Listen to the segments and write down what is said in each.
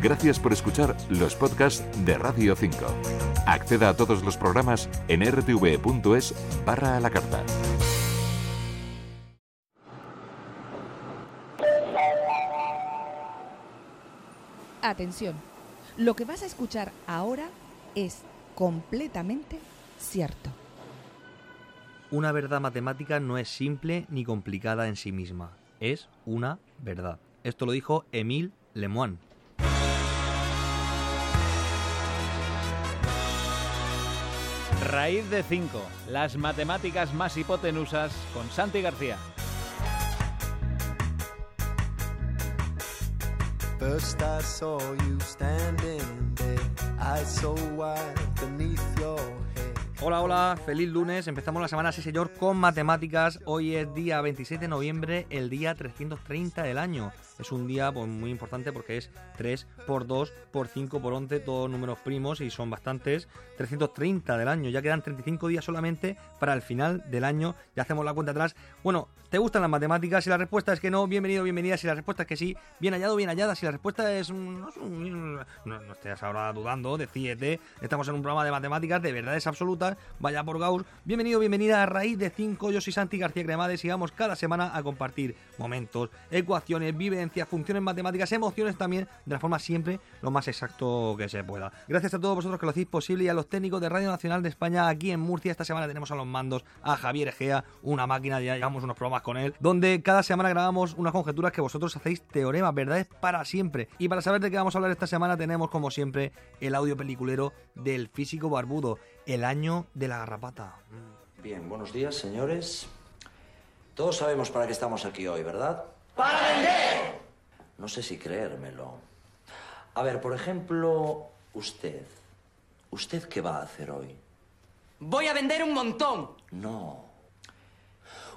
Gracias por escuchar los podcasts de Radio 5. Acceda a todos los programas en rtv.es barra a la carta. Atención, lo que vas a escuchar ahora es completamente cierto. Una verdad matemática no es simple ni complicada en sí misma, es una verdad. Esto lo dijo Émile Lemoine. Raíz de 5, las matemáticas más hipotenusas con Santi García. First I saw you standing there, eyes so wide beneath your head. Hola, hola, feliz lunes. Empezamos la semana, sí señor, con matemáticas. Hoy es día 26 de noviembre, el día 330 del año. Es un día pues, muy importante porque es 3 por 2 por 5 por 11, todos números primos y son bastantes. 330 del año, ya quedan 35 días solamente para el final del año. Ya hacemos la cuenta atrás. Bueno, ¿te gustan las matemáticas? Si la respuesta es que no, bienvenido, bienvenida. Si la respuesta es que sí, bien hallado, bien hallada. Si la respuesta es un- no, no estés ahora dudando, decídete. Estamos en un programa de matemáticas de verdades absolutas. Vaya por Gauss. Bienvenido, bienvenida a Raíz de 5. Yo soy Santi García Cremades y vamos cada semana a compartir momentos, ecuaciones, vivencias, funciones matemáticas, emociones también, de la forma siempre lo más exacto que se pueda. Gracias a todos vosotros que lo hacéis posible y a los técnicos de Radio Nacional de España aquí en Murcia. Esta semana tenemos a los mandos a Javier Egea, una máquina, ya llevamos unos programas con él, donde cada semana grabamos unas conjeturas que vosotros hacéis teoremas, verdades para siempre. Y para saber de qué vamos a hablar esta semana tenemos como siempre el audio peliculero del físico barbudo, el año de la garrapata. Bien, buenos días, señores. Todos sabemos para qué estamos aquí hoy, ¿verdad? ¡Para vender! No sé si creérmelo. A ver, por ejemplo, usted. ¿Usted qué va a hacer hoy? Voy a vender un montón. No.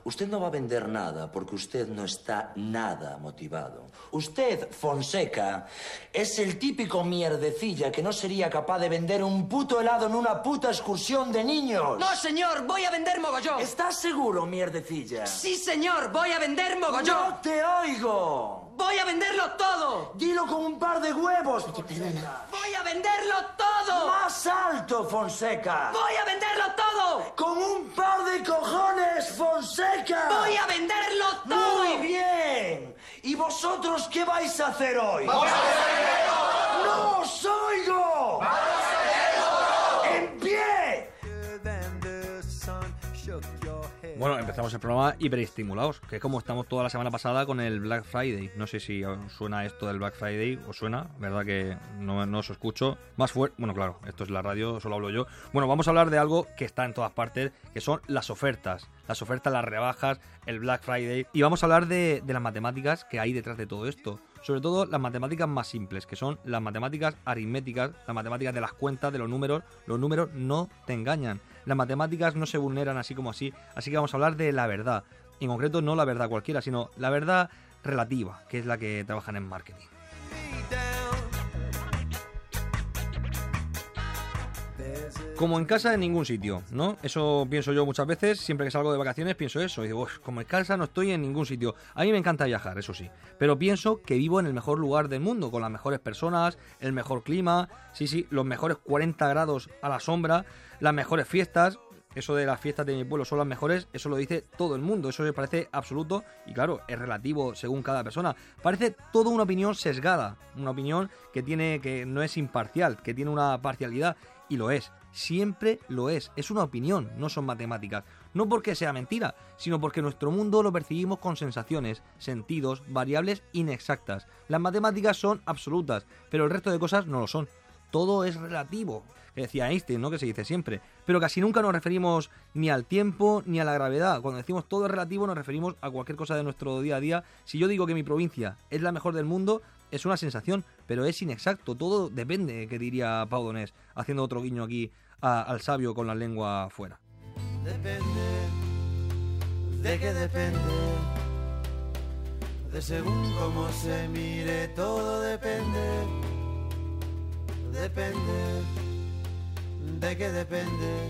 Usted no va a vender nada porque usted no está nada motivado. Usted, Fonseca, es el típico mierdecilla que no sería capaz de vender un puto helado en una puta excursión de niños. No, señor, voy a vender mogollón. ¿Estás seguro, mierdecilla? Sí, señor, voy a vender mogollón. ¡No te oigo! Voy a venderlo todo. Dilo con un par de huevos, Fonseca. Voy a venderlo todo. Más alto, Fonseca. Voy a venderlo todo. Con un par de cojones, Fonseca. Voy a venderlo todo. Muy bien. ¿Y vosotros qué vais a hacer hoy? ¡Vamos a ¡No os oigo! ¡Vamos Bueno, empezamos el programa hiperestimulados, que es como estamos toda la semana pasada con el Black Friday. No sé si os suena esto del Black Friday, os suena, verdad que no, no os escucho. Más fuerte, bueno, claro, esto es la radio, solo hablo yo. Bueno, vamos a hablar de algo que está en todas partes, que son las ofertas. Las ofertas, las rebajas, el Black Friday. Y vamos a hablar de, de las matemáticas que hay detrás de todo esto. Sobre todo las matemáticas más simples, que son las matemáticas aritméticas, las matemáticas de las cuentas, de los números. Los números no te engañan. Las matemáticas no se vulneran así como así. Así que vamos a hablar de la verdad. En concreto, no la verdad cualquiera, sino la verdad relativa, que es la que trabajan en marketing. Como en casa en ningún sitio, ¿no? Eso pienso yo muchas veces, siempre que salgo de vacaciones pienso eso, y digo, "Uf, como en casa no estoy en ningún sitio. A mí me encanta viajar, eso sí, pero pienso que vivo en el mejor lugar del mundo, con las mejores personas, el mejor clima, sí, sí, los mejores 40 grados a la sombra, las mejores fiestas, eso de las fiestas de mi pueblo son las mejores, eso lo dice todo el mundo, eso me parece absoluto y claro, es relativo según cada persona. Parece toda una opinión sesgada, una opinión que tiene que no es imparcial, que tiene una parcialidad y lo es. Siempre lo es, es una opinión, no son matemáticas. No porque sea mentira, sino porque nuestro mundo lo percibimos con sensaciones, sentidos, variables inexactas. Las matemáticas son absolutas, pero el resto de cosas no lo son. Todo es relativo, que decía Einstein, ¿no? Que se dice siempre. Pero casi nunca nos referimos ni al tiempo ni a la gravedad. Cuando decimos todo es relativo nos referimos a cualquier cosa de nuestro día a día. Si yo digo que mi provincia es la mejor del mundo, es una sensación, pero es inexacto. Todo depende, que diría Pau Donés, haciendo otro guiño aquí a- al sabio con la lengua fuera. Depende. ¿De qué depende? De según cómo se mire, todo depende. Depende. ¿De qué depende?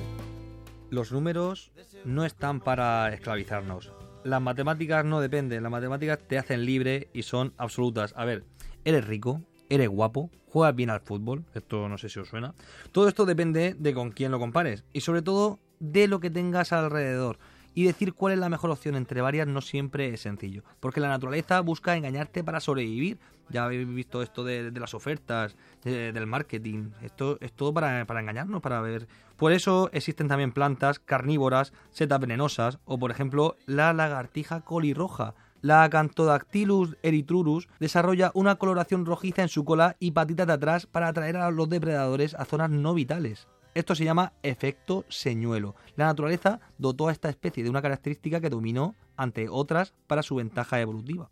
Los números no están para esclavizarnos. Las matemáticas no dependen, las matemáticas te hacen libre y son absolutas. A ver, eres rico, eres guapo, juegas bien al fútbol, esto no sé si os suena. Todo esto depende de con quién lo compares y sobre todo de lo que tengas alrededor. Y decir cuál es la mejor opción entre varias no siempre es sencillo, porque la naturaleza busca engañarte para sobrevivir. Ya habéis visto esto de, las ofertas, de- del marketing, esto es todo para, para engañarnos, para ver. Por eso existen también plantas carnívoras, setas venenosas, o por ejemplo la lagartija colirroja. La Acanthodactylus eritrurus desarrolla una coloración rojiza en su cola y patitas de atrás para atraer a los depredadores a zonas no vitales. Esto se llama efecto señuelo. La naturaleza dotó a esta especie de una característica que dominó ante otras para su ventaja evolutiva.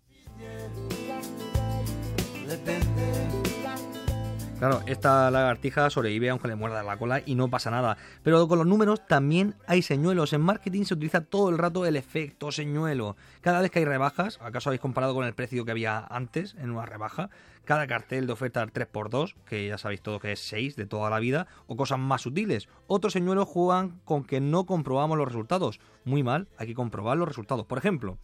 Claro, esta lagartija sobrevive aunque le muerda la cola y no pasa nada. Pero con los números también hay señuelos. En marketing se utiliza todo el rato el efecto señuelo. Cada vez que hay rebajas, ¿acaso habéis comparado con el precio que había antes en una rebaja? Cada cartel de oferta 3x2, que ya sabéis todo que es 6 de toda la vida, o cosas más sutiles. Otros señuelos juegan con que no comprobamos los resultados. Muy mal, hay que comprobar los resultados. Por ejemplo,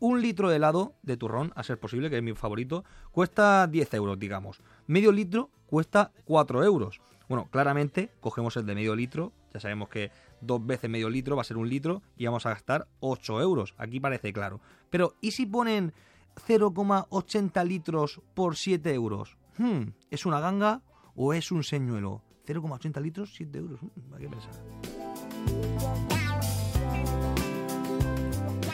un litro de helado de turrón, a ser posible, que es mi favorito, cuesta 10 euros, digamos. Medio litro cuesta 4 euros. Bueno, claramente cogemos el de medio litro, ya sabemos que dos veces medio litro va a ser un litro y vamos a gastar 8 euros. Aquí parece claro. Pero, ¿y si ponen 0,80 litros por 7 euros? Hmm, ¿Es una ganga o es un señuelo? 0,80 litros, 7 euros. Hmm, pensar.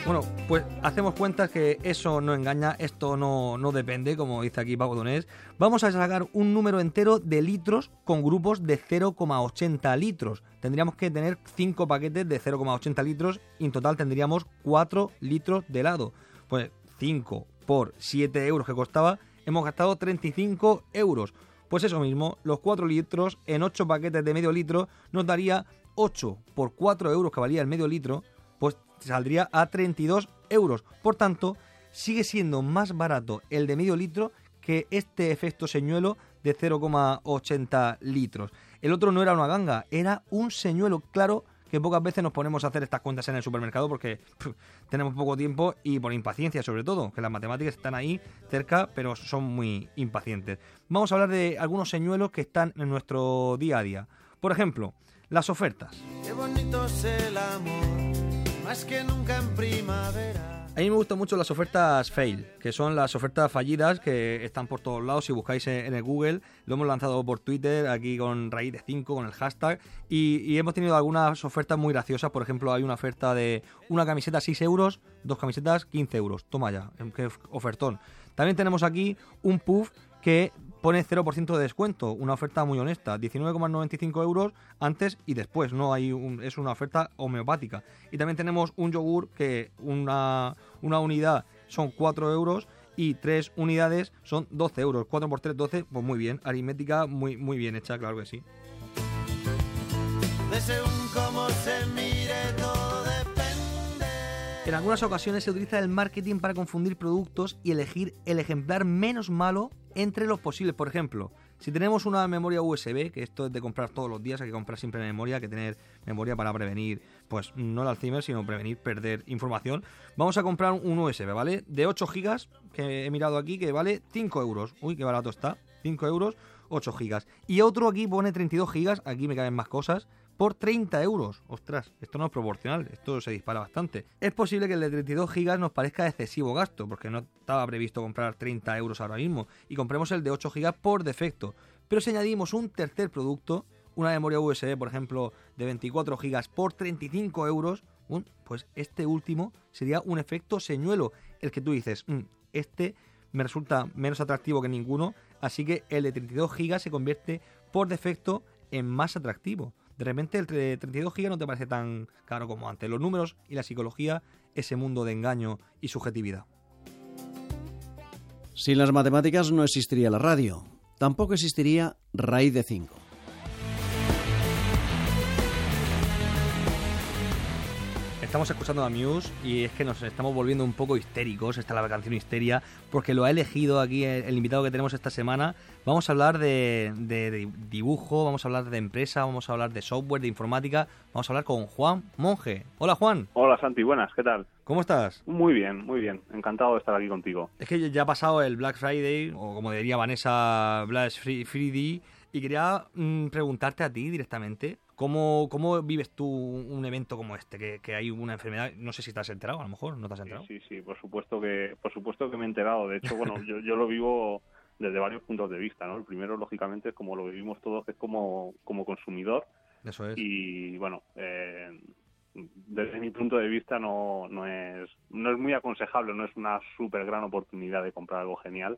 Bueno, pues hacemos cuenta que eso no engaña, esto no, no depende, como dice aquí Paco Donés. Vamos a sacar un número entero de litros con grupos de 0,80 litros. Tendríamos que tener 5 paquetes de 0,80 litros y en total tendríamos 4 litros de helado. Pues 5 por 7 euros que costaba, hemos gastado 35 euros. Pues eso mismo, los 4 litros en 8 paquetes de medio litro nos daría 8 por 4 euros que valía el medio litro, pues saldría a 32 euros. Por tanto, sigue siendo más barato el de medio litro que este efecto señuelo de 0,80 litros. El otro no era una ganga, era un señuelo. Claro que pocas veces nos ponemos a hacer estas cuentas en el supermercado porque tenemos poco tiempo y por impaciencia sobre todo, que las matemáticas están ahí cerca pero son muy impacientes. Vamos a hablar de algunos señuelos que están en nuestro día a día. Por ejemplo, las ofertas. Qué bonito más que nunca en primavera. A mí me gustan mucho las ofertas fail, que son las ofertas fallidas que están por todos lados. Si buscáis en el Google, lo hemos lanzado por Twitter, aquí con raíz de 5, con el hashtag. Y, hemos tenido algunas ofertas muy graciosas. Por ejemplo, hay una oferta de una camiseta 6 euros, dos camisetas 15 euros. Toma ya, qué ofertón. También tenemos aquí un puff que pone 0% de descuento, una oferta muy honesta, 19,95 euros antes y después, no hay un- es una oferta homeopática. Y también tenemos un yogur que una, una unidad son 4 euros y 3 unidades son 12 euros. 4 por 3, 12, pues muy bien, aritmética muy, muy bien hecha, claro que sí. De según cómo se. En algunas ocasiones se utiliza el marketing para confundir productos y elegir el ejemplar menos malo entre los posibles. Por ejemplo, si tenemos una memoria USB, que esto es de comprar todos los días, hay que comprar siempre memoria, hay que tener memoria para prevenir, pues no el Alzheimer, sino prevenir perder información. Vamos a comprar un USB, ¿vale? De 8 gigas, que he mirado aquí, que vale 5 euros. Uy, qué barato está. 5 euros, 8 gigas. Y otro aquí pone 32 gigas, aquí me caben más cosas, por 30 euros. Ostras, esto no es proporcional, esto se dispara bastante. Es posible que el de 32 gigas nos parezca excesivo gasto, porque no estaba previsto comprar 30 euros ahora mismo, y compremos el de 8 gigas por defecto. Pero si añadimos un tercer producto, una memoria USB, por ejemplo, de 24 gigas por 35 euros, pues este último sería un efecto señuelo, el que tú dices, "Mm, este me resulta menos atractivo que ninguno, así que el de 32 gigas se convierte por defecto en más atractivo. De repente el de 32 gigas no te parece tan caro como antes. Los números y la psicología, ese mundo de engaño y subjetividad. Sin las matemáticas no existiría la radio. Tampoco existiría raíz de 5. Estamos escuchando a Muse y es que nos estamos volviendo un poco histéricos. Esta es la canción Histeria, porque lo ha elegido aquí el, el invitado que tenemos esta semana. Vamos a hablar de, de- de dibujo, vamos a hablar de empresa, vamos a hablar de software, de informática. Vamos a hablar con Juan Monge. Hola Juan, Hola Santi, buenas, ¿qué tal? ¿cómo estás? Muy bien, muy bien, encantado de estar aquí contigo. Es que ya ha pasado el Black Friday, o como diría Vanessa, Black Fri- Friday, y quería mm, preguntarte a ti directamente, ¿cómo, cómo vives tú un evento como este? Que, que hay una enfermedad, no sé si estás enterado, a lo mejor no te has enterado. Sí, sí, por supuesto que, por supuesto que me he enterado. De hecho, bueno, yo, yo lo vivo desde varios puntos de vista, ¿no? El primero, lógicamente, es como lo vivimos todos, que es como, como consumidor. Eso es. Y bueno, eh, desde mi punto de vista no, no es no es muy aconsejable, no es una súper gran oportunidad de comprar algo genial.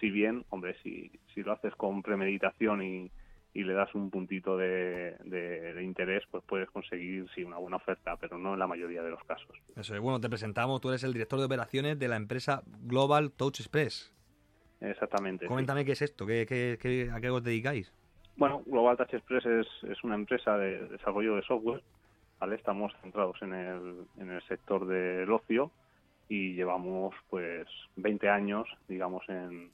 Si bien, hombre, si, si lo haces con premeditación y, y le das un puntito de, de- de interés, pues puedes conseguir sí una buena oferta, pero no en la mayoría de los casos. Eso es. Bueno, te presentamos, tú eres el director de operaciones de la empresa Global Touch Express. Exactamente. sí. Coméntame qué es esto, qué, qué- qué- a qué os dedicáis. Bueno, Global Touch Express es, es una empresa de desarrollo de software. ¿vale? Estamos centrados en el, en el sector del ocio y llevamos pues 20 años, digamos, en,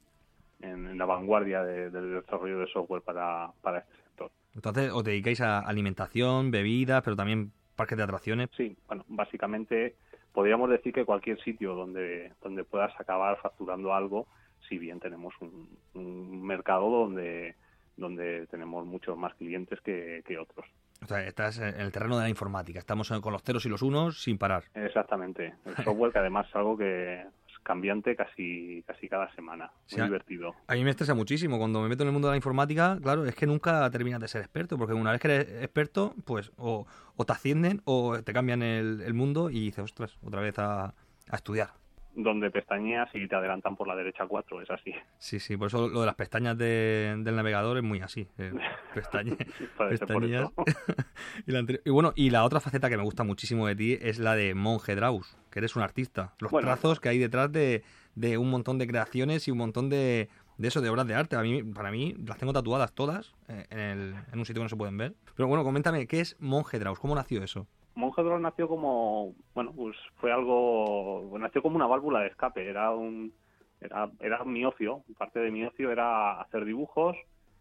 en, en la vanguardia de- del desarrollo de software para, para este sector. Entonces, os dedicáis a alimentación, bebidas, pero también parques de atracciones. Sí, bueno, básicamente podríamos decir que cualquier sitio donde, donde puedas acabar facturando algo, si bien tenemos un, un mercado donde, donde tenemos muchos más clientes que, que otros. O sea, estás en el terreno de la informática. Estamos con los ceros y los unos sin parar. Exactamente. El software que además es algo que cambiante casi, casi cada semana. Muy divertido. A mí me estresa muchísimo. Cuando me meto en el mundo de la informática, claro, es que nunca terminas de ser experto. Porque una vez que eres experto, pues o, o te ascienden o te cambian el, el mundo y dices, ostras, otra vez a, a estudiar. Donde pestañeas y te adelantan por la derecha cuatro, es así. Sí, sí, por eso lo de las pestañas de- del navegador es muy así. eh, pestañe- pestañas. y, la y bueno, y la otra faceta que me gusta muchísimo de ti es la de Monje Draus, que eres un artista. Los Bueno. trazos que hay detrás de, de un montón de creaciones y un montón de, de eso, de obras de arte. A mí, para mí, las tengo tatuadas todas eh, en, el- en un sitio que no se pueden ver. Pero bueno, coméntame, ¿qué es Monje Draus? ¿Cómo nació eso? Monje Drone nació como, bueno, pues fue algo, nació como una válvula de escape, era un, era, era mi ocio, parte de mi ocio era hacer dibujos,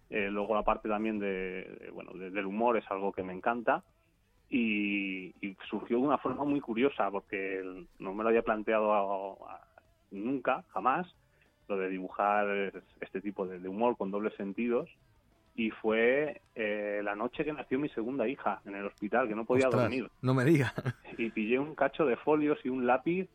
eh, luego la parte también de, de, bueno, de- del humor es algo que me encanta y, y surgió de una forma muy curiosa porque no me lo había planteado a- a- nunca, jamás, lo de dibujar este tipo de, de humor con dobles sentidos y fue eh, la noche que nació mi segunda hija en el hospital, que no podía Ostras, dormir No me digas. y pillé un cacho de folios y un lápiz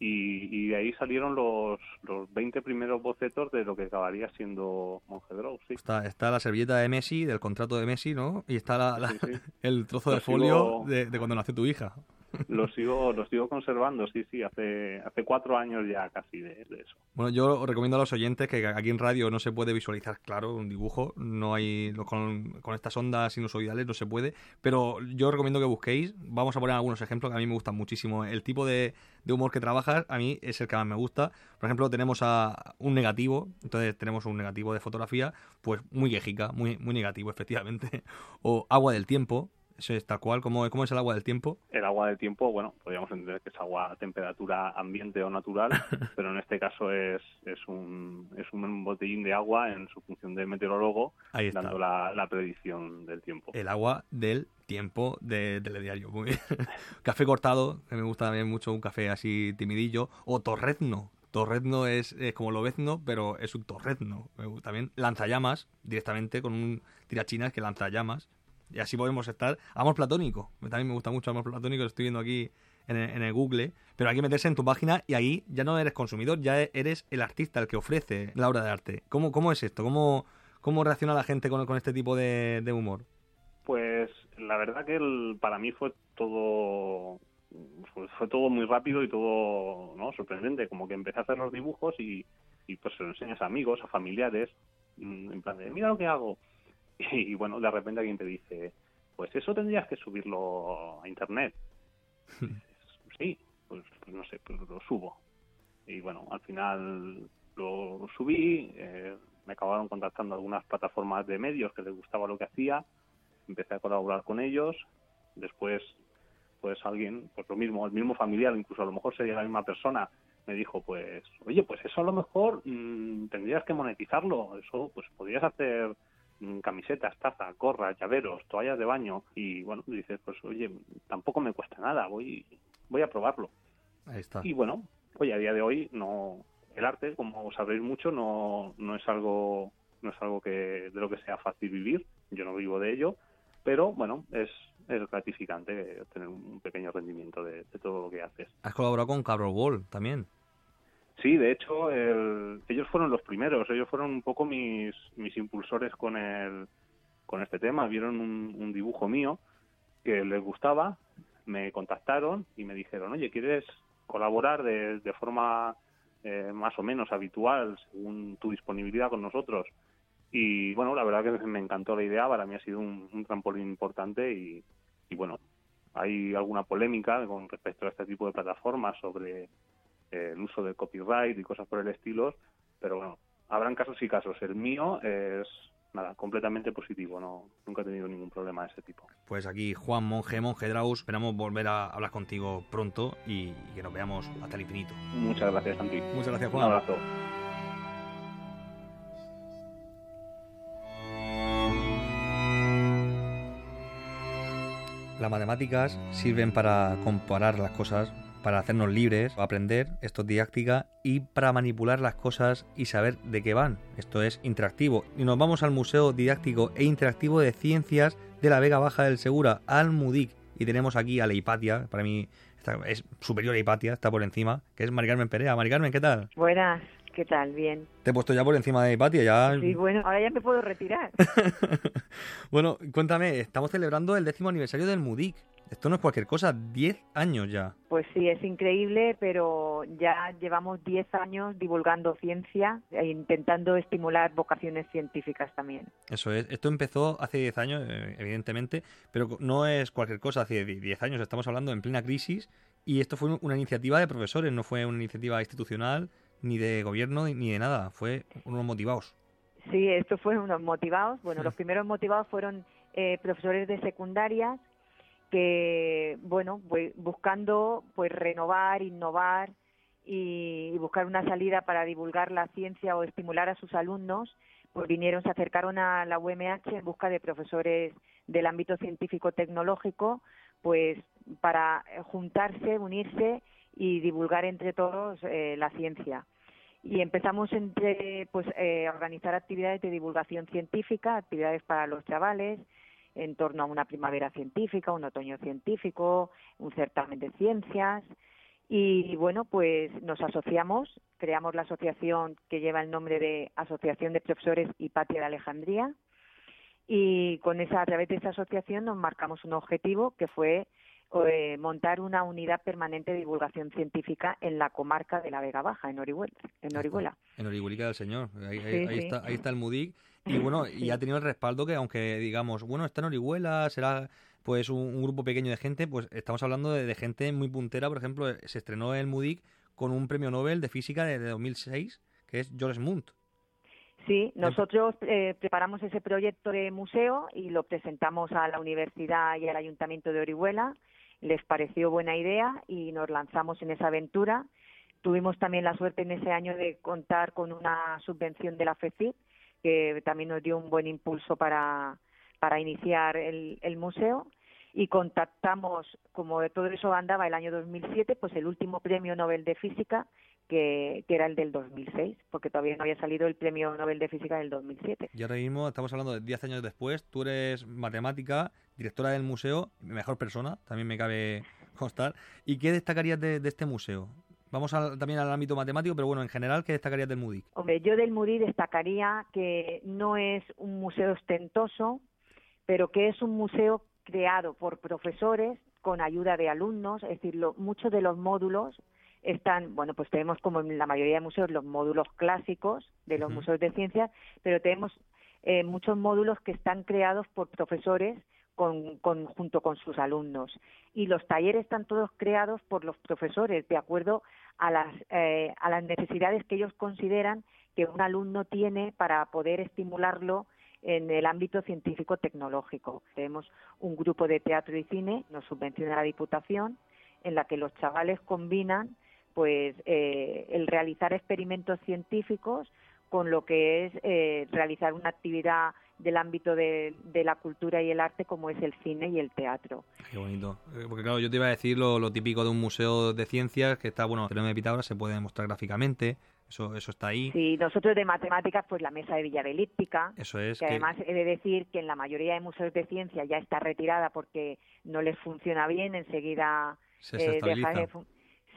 y, y de ahí salieron los, los 20 primeros bocetos de lo que acabaría siendo Monje Draw, sí. Está, está la servilleta de Messi, del contrato de Messi, ¿no? Y está la- la- Sí, sí. el trozo Lo de folio sigo- de, de cuando nació tu hija. Lo sigo, lo sigo conservando, sí, sí, hace, hace cuatro años ya casi de, de eso. Bueno, yo recomiendo a los oyentes que aquí en radio no se puede visualizar, claro, un dibujo, no hay con, con estas ondas sinusoidales no se puede, pero yo recomiendo que busquéis, vamos a poner algunos ejemplos que a mí me gustan muchísimo. El tipo de, de humor que trabajas a mí es el que más me gusta. Por ejemplo, tenemos a un negativo, entonces tenemos un negativo de fotografía, pues muy quejica, muy, muy negativo, efectivamente. O agua del tiempo, eso es tal cual, ¿cómo, cómo es el agua del tiempo? El agua de tiempo, bueno, podríamos entender que es agua a temperatura ambiente o natural, pero en este caso es, es, un, es un botellín de agua en su función de meteorólogo, dando la, la predicción del tiempo. El agua del tiempo de telediario. Muy bien. café cortado, que me gusta también mucho un café así timidillo. O torrezno. Torrezno es, es como lobezno, pero es un torrezno. También lanzallamas, directamente con un tirachinas que lanza llamas. Y así podemos estar. Amor platónico. También me gusta mucho amor platónico, lo estoy viendo aquí en el, en el Google. Pero hay que meterse en tu página y ahí ya no eres consumidor, ya eres el artista, el que ofrece la obra de arte. ¿Cómo, cómo es esto? ¿Cómo, cómo reacciona la gente con, con este tipo de, de humor? Pues la verdad que el- para mí fue todo fue, fue todo muy rápido y todo no sorprendente como que empecé a hacer los dibujos y, y pues se lo enseñas a amigos a familiares mm, en plan de mira lo que hago y, bueno de repente alguien te dice pues eso tendrías que subirlo a internet. Sí pues, pues no sé pues lo subo. Y bueno al final lo subí eh, me acabaron contactando algunas plataformas de medios que les gustaba lo que hacía empecé a colaborar con ellos después pues alguien, pues lo mismo, el mismo familiar, incluso a lo mejor sería la misma persona, me dijo, pues, oye, pues eso a lo mejor mm, tendrías que monetizarlo, eso, pues podrías hacer camisetas, tazas, gorras, llaveros, toallas de baño, y bueno, dices, pues oye, tampoco me cuesta nada, voy, voy a probarlo. Ahí está. Y bueno, oye, a día de hoy no, el arte, como sabréis mucho, no, no es algo, no es algo que, de lo que sea fácil vivir, yo no vivo de ello, pero bueno, es, es gratificante tener un pequeño rendimiento de, de todo lo que haces. Has colaborado con Cabro Ball también. Sí, de hecho, el- ellos fueron los primeros, ellos fueron un poco mis, mis impulsores con el, con este tema. Vieron un, un dibujo mío que les gustaba, me contactaron y me dijeron, oye, ¿quieres colaborar de, de forma eh, más o menos habitual según tu disponibilidad con nosotros? Y bueno, la verdad que me encantó la idea, para mí ha sido un, un trampolín importante y, y bueno, hay alguna polémica con respecto a este tipo de plataformas sobre eh, el uso del copyright y cosas por el estilo, pero bueno, habrán casos y casos. El mío es nada, completamente positivo, no nunca he tenido ningún problema de ese tipo. Pues aquí Juan Monje, Monje Draus, esperamos volver a hablar contigo pronto y, y que nos veamos hasta el infinito. Muchas gracias, Santi. Muchas gracias, Un Juan. abrazo. Las matemáticas sirven para comparar las cosas, para hacernos libres, para aprender, esto es didáctica, y para manipular las cosas y saber de qué van. Esto es interactivo. Y nos vamos al Museo Didáctico e Interactivo de Ciencias de la Vega Baja del Segura, al MUDIC. Y tenemos aquí a la Hipatia, para mí está- es superior a Hipatia, está por encima, que es Mari Carmen Perea. Mari Carmen, ¿qué tal? Buenas, ¿qué tal? Bien. Te he puesto ya por encima de Hipatia, ya... Sí, bueno, ahora ya me puedo retirar. Bueno, cuéntame, estamos celebrando el décimo aniversario del MUDIC. Esto no es cualquier cosa, 10 años ya. Pues sí, es increíble, pero ya llevamos 10 años divulgando ciencia e intentando estimular vocaciones científicas también. Eso es, esto empezó hace 10 años, eh, evidentemente, pero no es cualquier cosa, hace 10 años estamos hablando en plena crisis y esto fue una iniciativa de profesores, no fue una iniciativa institucional, ni de gobierno, ni de nada, fue unos motivados. Sí, estos fueron unos motivados. Bueno, los primeros motivados fueron eh, profesores de secundaria que, bueno, buscando pues renovar, innovar y, buscar una salida para divulgar la ciencia o estimular a sus alumnos, pues vinieron, se acercaron a la UMH en busca de profesores del ámbito científico-tecnológico, pues para juntarse, unirse y divulgar entre todos eh, la ciencia. Y empezamos entre pues eh, a organizar actividades de divulgación científica, actividades para los chavales en torno a una primavera científica, un otoño científico, un certamen de ciencias y bueno, pues nos asociamos, creamos la asociación que lleva el nombre de Asociación de Profesores Hipatia de Alejandría y con esa a través de esa asociación nos marcamos un objetivo que fue eh, montar una unidad permanente de divulgación científica en la comarca de la Vega Baja, en Orihuela. En Orihuela. En Orihuelica del Señor, ahí, ahí- Sí, ahí sí. está, ahí está el MUDIC y bueno, y ha tenido el respaldo que aunque digamos, bueno, está en Orihuela, será pues un, un grupo pequeño de gente, pues estamos hablando de, de gente muy puntera, por ejemplo, se estrenó el MUDIC con un premio Nobel de física de, de 2006, que es George Munt. Sí, nosotros eh, preparamos ese proyecto de museo y lo presentamos a la universidad y al ayuntamiento de Orihuela. Les pareció buena idea y nos lanzamos en esa aventura. Tuvimos también la suerte en ese año de contar con una subvención de la FECIP, que también nos dio un buen impulso para, para iniciar el, el museo. Y contactamos, como todo eso andaba el año 2007, pues el último premio Nobel de Física, que, que era el del 2006, porque todavía no había salido el premio Nobel de Física del 2007. Y ahora mismo estamos hablando de 10 años después, tú eres matemática, directora del museo, mejor persona, también me cabe constar. ¿Y qué destacarías de, de este museo? Vamos al- también al ámbito matemático, pero bueno, en general, ¿qué destacarías del MUDIC? Hombre, yo del MUDI destacaría que no es un museo ostentoso, pero que es un museo creado por profesores con ayuda de alumnos, es decir, lo- muchos de los módulos están, bueno, pues tenemos como en la mayoría de museos los módulos clásicos de los museos de ciencias, pero tenemos eh, muchos módulos que están creados por profesores con, con- junto con sus alumnos. Y los talleres están todos creados por los profesores de acuerdo a las, eh, a las necesidades que ellos consideran que un alumno tiene para poder estimularlo en el ámbito científico-tecnológico. Tenemos un grupo de teatro y cine, nos subvenciona la Diputación, en la que los chavales combinan pues eh, el realizar experimentos científicos con lo que es eh, realizar una actividad del ámbito de, de, la cultura y el arte como es el cine y el teatro. Qué bonito. Eh, porque claro, yo te iba a decir lo, lo típico de un museo de ciencias, que está, bueno, el de Pitágoras se puede demostrar gráficamente, eso, eso está ahí. Sí, nosotros de matemáticas, pues la mesa de billar elíptica. Eso es. Que, que... además he de decir que en la mayoría de museos de ciencia ya está retirada porque no les funciona bien, enseguida se eh, deja de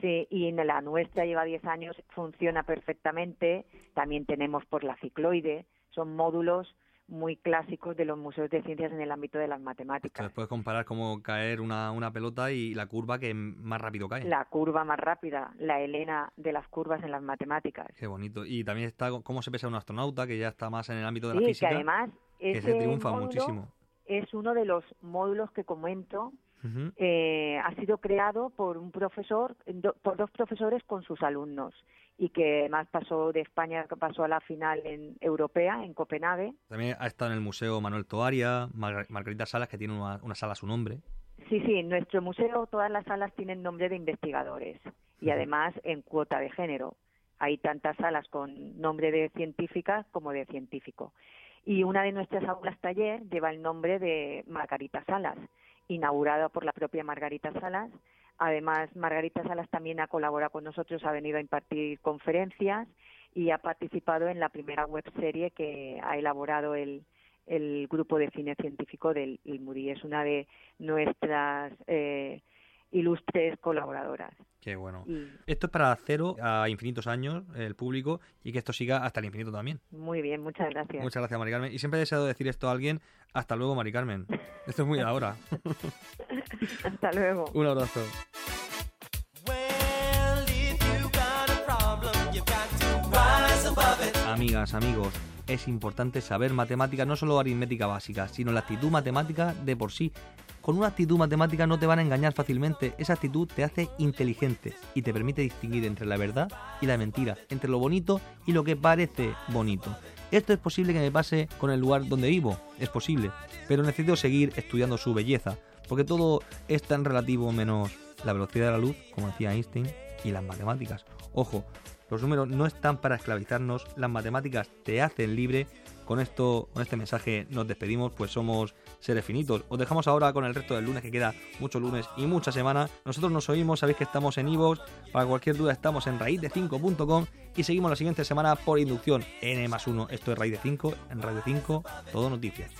Sí, y en la nuestra lleva 10 años, funciona perfectamente. También tenemos por la cicloide, son módulos muy clásicos de los museos de ciencias en el ámbito de las matemáticas. Entonces puedes comparar cómo caer una, una pelota y la curva que más rápido cae. La curva más rápida, la helena de las curvas en las matemáticas. Qué bonito. Y también está cómo se pesa un astronauta, que ya está más en el ámbito de sí, la física. que además que se triunfa muchísimo. Es uno de los módulos que comento Uh -huh. eh, ha sido creado por un profesor, do, por dos profesores con sus alumnos y que además pasó de España, pasó a la final en europea en Copenhague. También ha estado en el Museo Manuel Toaria, Mar Margarita Salas, que tiene una, una, sala a su nombre. Sí, sí, en nuestro museo todas las salas tienen nombre de investigadores y además en cuota de género. Hay tantas salas con nombre de científica como de científico. Y una de nuestras aulas taller lleva el nombre de Margarita Salas inaugurado por la propia Margarita Salas. Además, Margarita Salas también ha colaborado con nosotros, ha venido a impartir conferencias y ha participado en la primera web serie que ha elaborado el, el grupo de cine científico del ILMURI. Es una de nuestras eh, ilustres colaboradoras. Qué bueno. Y... Esto es para cero a infinitos años, el público, y que esto siga hasta el infinito también. Muy bien, muchas gracias. Muchas gracias, Mari Carmen. Y siempre he deseado decir esto a alguien. Hasta luego, Mari Carmen. Esto es muy ahora. hasta luego. Un abrazo. Amigas, amigos, es importante saber matemáticas, no solo aritmética básica, sino la actitud matemática de por sí. Con una actitud matemática no te van a engañar fácilmente, esa actitud te hace inteligente y te permite distinguir entre la verdad y la mentira, entre lo bonito y lo que parece bonito. Esto es posible que me pase con el lugar donde vivo, es posible, pero necesito seguir estudiando su belleza, porque todo es tan relativo menos la velocidad de la luz, como decía Einstein, y las matemáticas. Ojo, los números no están para esclavizarnos, las matemáticas te hacen libre. Con esto, con este mensaje nos despedimos, pues somos seres finitos. Os dejamos ahora con el resto del lunes, que queda mucho lunes y mucha semana. Nosotros nos oímos, sabéis que estamos en Ivox. Para cualquier duda estamos en raíz de 5.com y seguimos la siguiente semana por inducción N más 1. Esto es Raíz de 5, en Radio 5, todo noticias.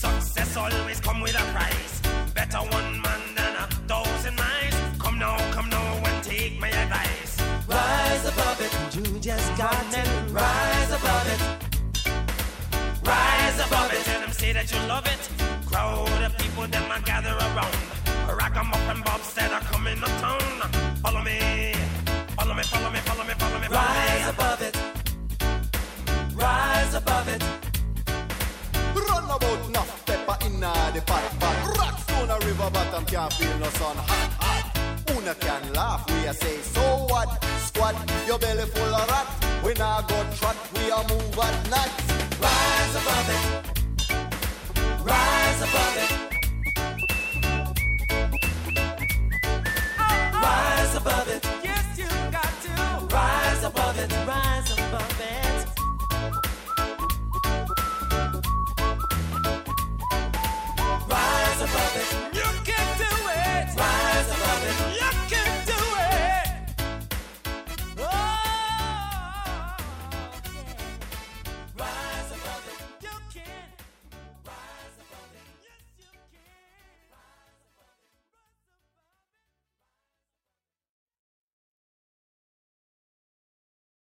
Success always come with a price. Better one man than a thousand miles. Come now, come now and take my advice. Rise above it. You just got to rise above it. Rise above it. Tell them say that you love it. Crowd of people them a gather around. Rock 'em up and Bob said are coming uptown. Follow me, follow me, follow me, follow me, follow me. Bottom can't feel no sun. Hot, hot. Una can laugh, we a say, so what? Squat, your belly full of rat. We now go trot, we a move at night. Rise above it. Rise above it.